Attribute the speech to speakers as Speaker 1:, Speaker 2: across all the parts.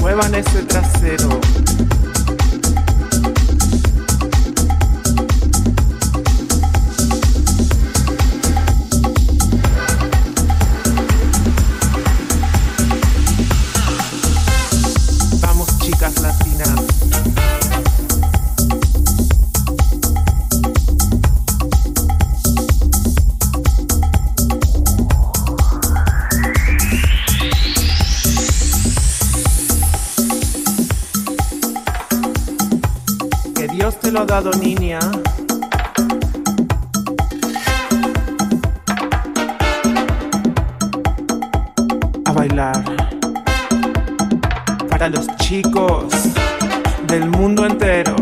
Speaker 1: Muevan ese trasero. Lo ha dado, niña. A bailar para los chicos del mundo entero.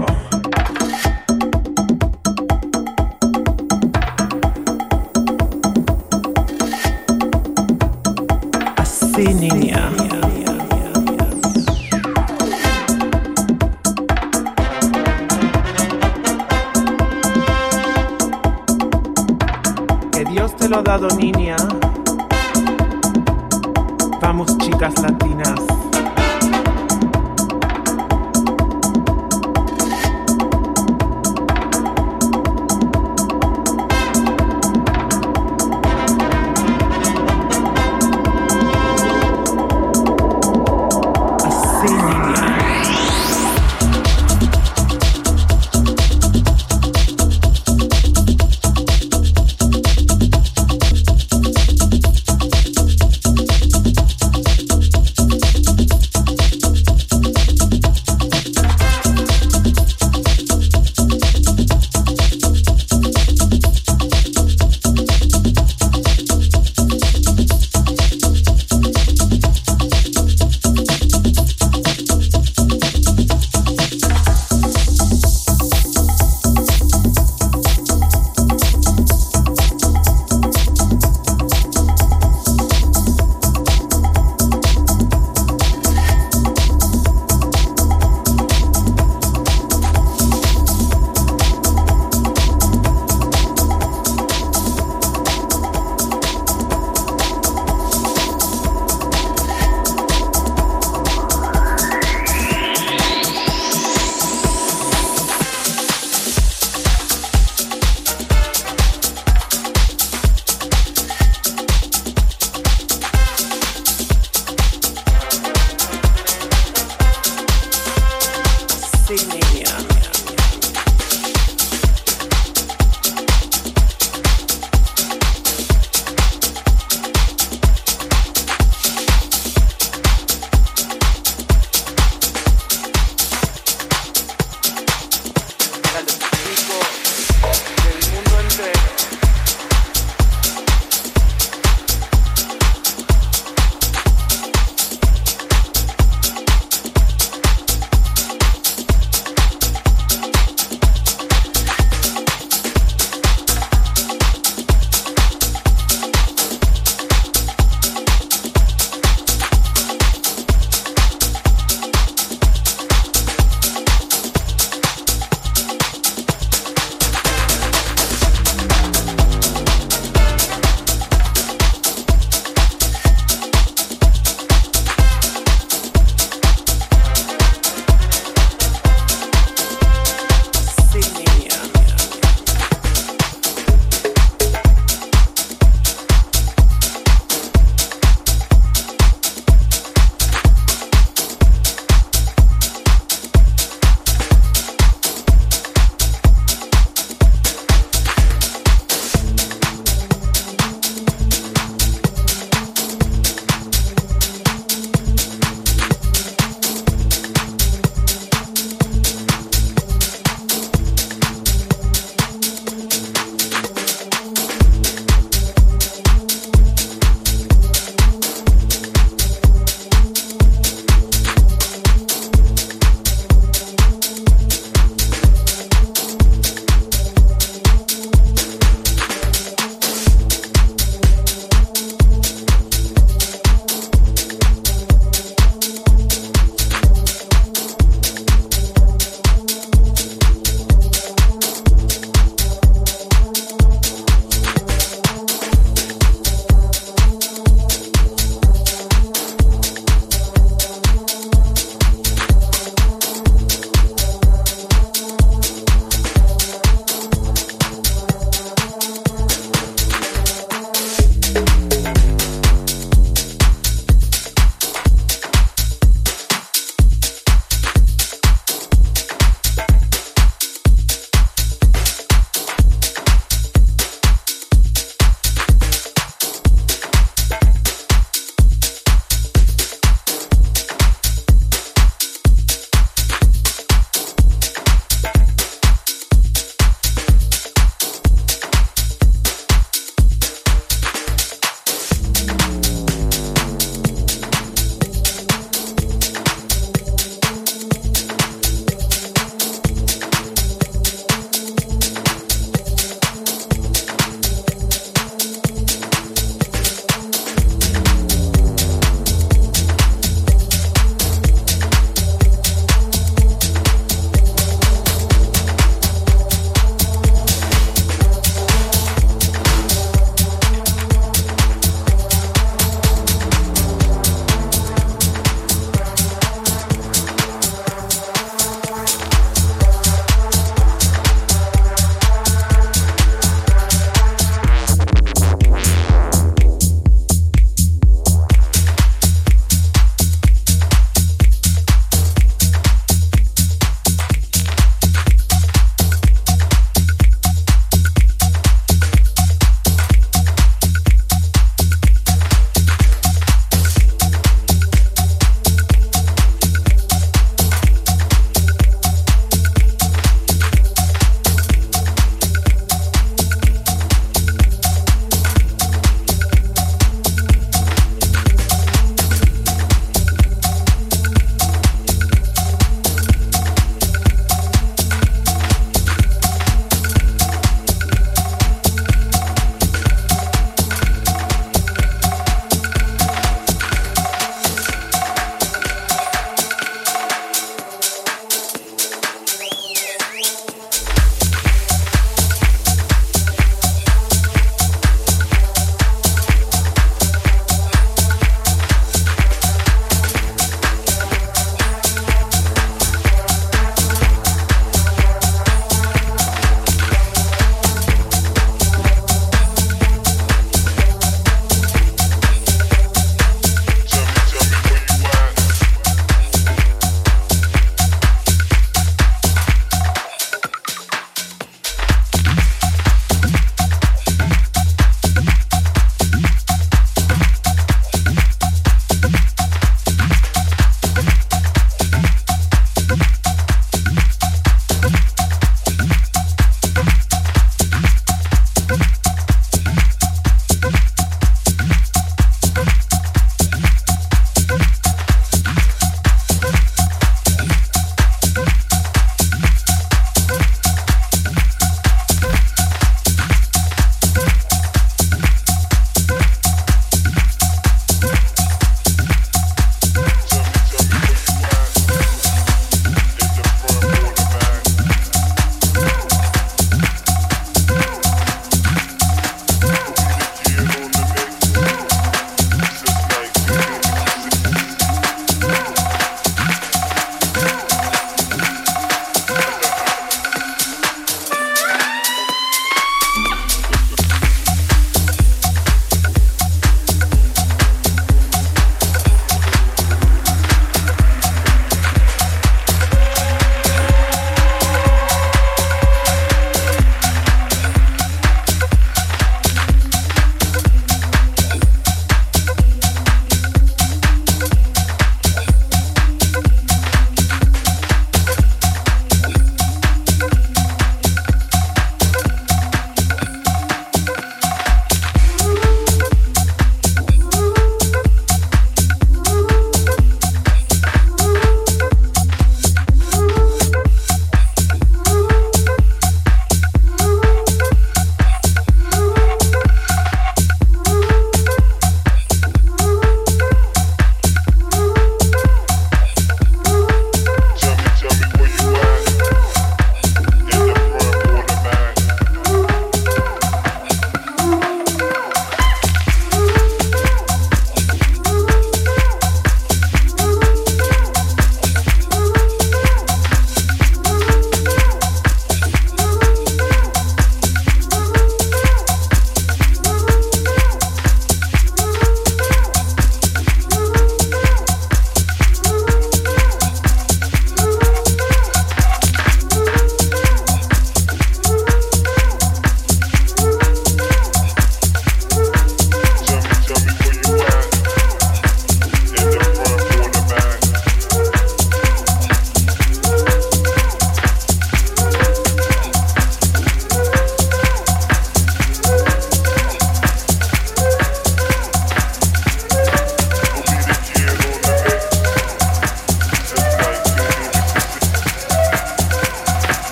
Speaker 1: Así, niña. Vamos, chicas latinas.